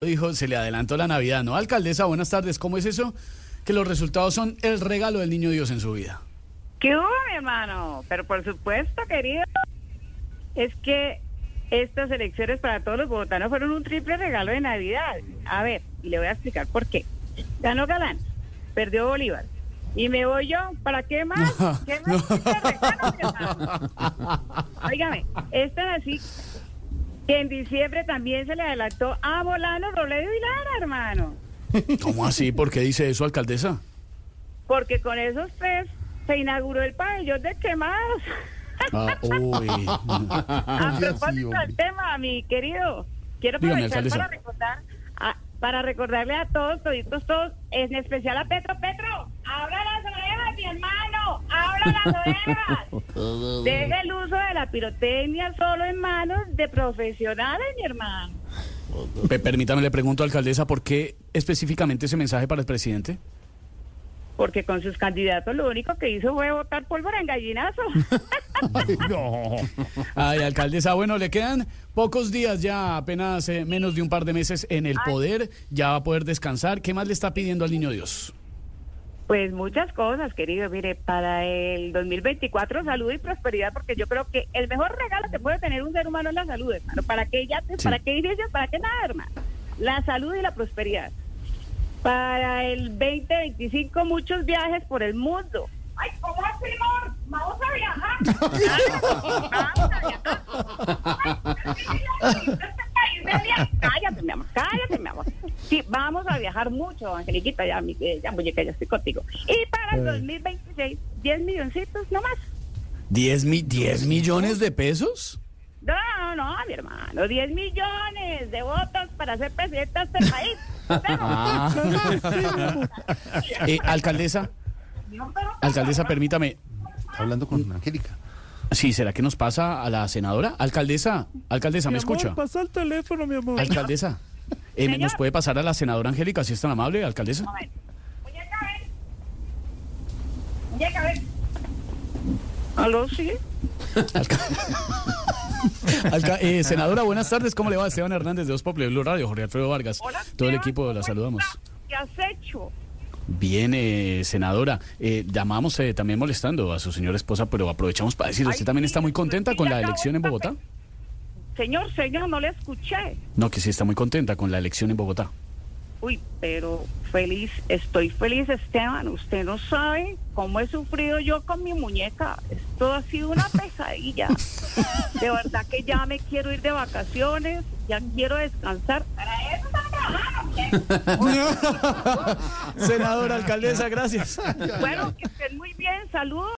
Dijo, se le adelantó la Navidad, ¿no? Alcaldesa, buenas tardes. ¿Cómo es eso? Que los resultados son el regalo del niño Dios en su vida. ¿Qué hubo, mi hermano? Pero por supuesto, querido, es que estas elecciones para todos los bogotanos fueron un triple regalo de Navidad. A ver, y le voy a explicar por qué. Ganó Galán, perdió Bolívar. Y me voy yo, ¿para qué más? ¿Qué más triple regalo, mi hermano? Óigame, es tan así que en diciembre también se le adelantó a Molano, Robledo y Lara, hermano. ¿Cómo así? ¿Por qué dice eso, alcaldesa? Porque con esos tres se inauguró el pabellón de quemados. Ah, uy. A propósito del tema, mi querido, quiero aprovechar para recordar, a- para recordarle a todos, toditos todos, en especial a Petro, Petro, abra las orejas, mi hermano, abra las. Deje el uso de la pirotecnia solo en manos de profesionales, mi hermano. Pe- Permítame, le pregunto, alcaldesa, ¿por qué específicamente ese mensaje para el presidente? Porque con sus candidatos lo único que hizo fue botar pólvora en gallinazo. no. Ay, alcaldesa, bueno, le quedan pocos días ya, apenas eh, menos de un par de meses en el poder, ya va a poder descansar. ¿Qué más le está pidiendo al niño Dios? Pues muchas cosas, querido. Mire, para el 2024 salud y prosperidad, porque yo creo que el mejor regalo que puede tener un ser humano es la salud, hermano. ¿Para qué? Sí. ¿Para qué iglesias? ¿Para qué nada, hermano? La salud y la prosperidad. Para el 2025 muchos viajes por el mundo. Ay, ¿cómo así, amor? Vamos a viajar. Vamos a viajar. Ay, Cállate, mi amor, cállate, mi amor. Sí, vamos a viajar mucho, Angeliquita, ya, mi, eh, ya, muñeca, ya estoy contigo. Y para el 2026, 10 milloncitos nomás. ¿10, mi- 10 millones de pesos? No, no, no, mi hermano, 10 millones de votos para ser presidenta de este país. Ah. Eh, alcaldesa, alcaldesa, permítame. Hablando con Angélica. Sí, ¿será que nos pasa a la senadora? Alcaldesa, alcaldesa, ¿me escucha? Pasa el teléfono, mi amor. Alcaldesa, eh. ¿nos puede pasar a la senadora Angélica, si es tan amable, alcaldesa? A ver. Muñeca, ven. Muñeca, ven. ¿Aló, sí? Alca- eh, senadora, buenas tardes, ¿cómo le va? Esteban Hernández de Dos Populi Blue Radio, Jorge Alfredo Vargas, Hola, todo el equipo la ¿cómo saludamos. ¿Qué has hecho? Bien, eh, senadora, eh, llamamos eh, también molestando a su señora esposa, pero aprovechamos para decirle, ¿usted también está muy contenta con la elección en Bogotá? Señor, señor, no le escuché. No, que sí está muy contenta con la elección en Bogotá. Uy, pero feliz, estoy feliz, Esteban. Usted no sabe cómo he sufrido yo con mi muñeca. Esto ha sido una pesadilla. De verdad que ya me quiero ir de vacaciones, ya quiero descansar. Para eso. Senadora, alcaldesa, gracias. Bueno, que estén muy bien. Saludos.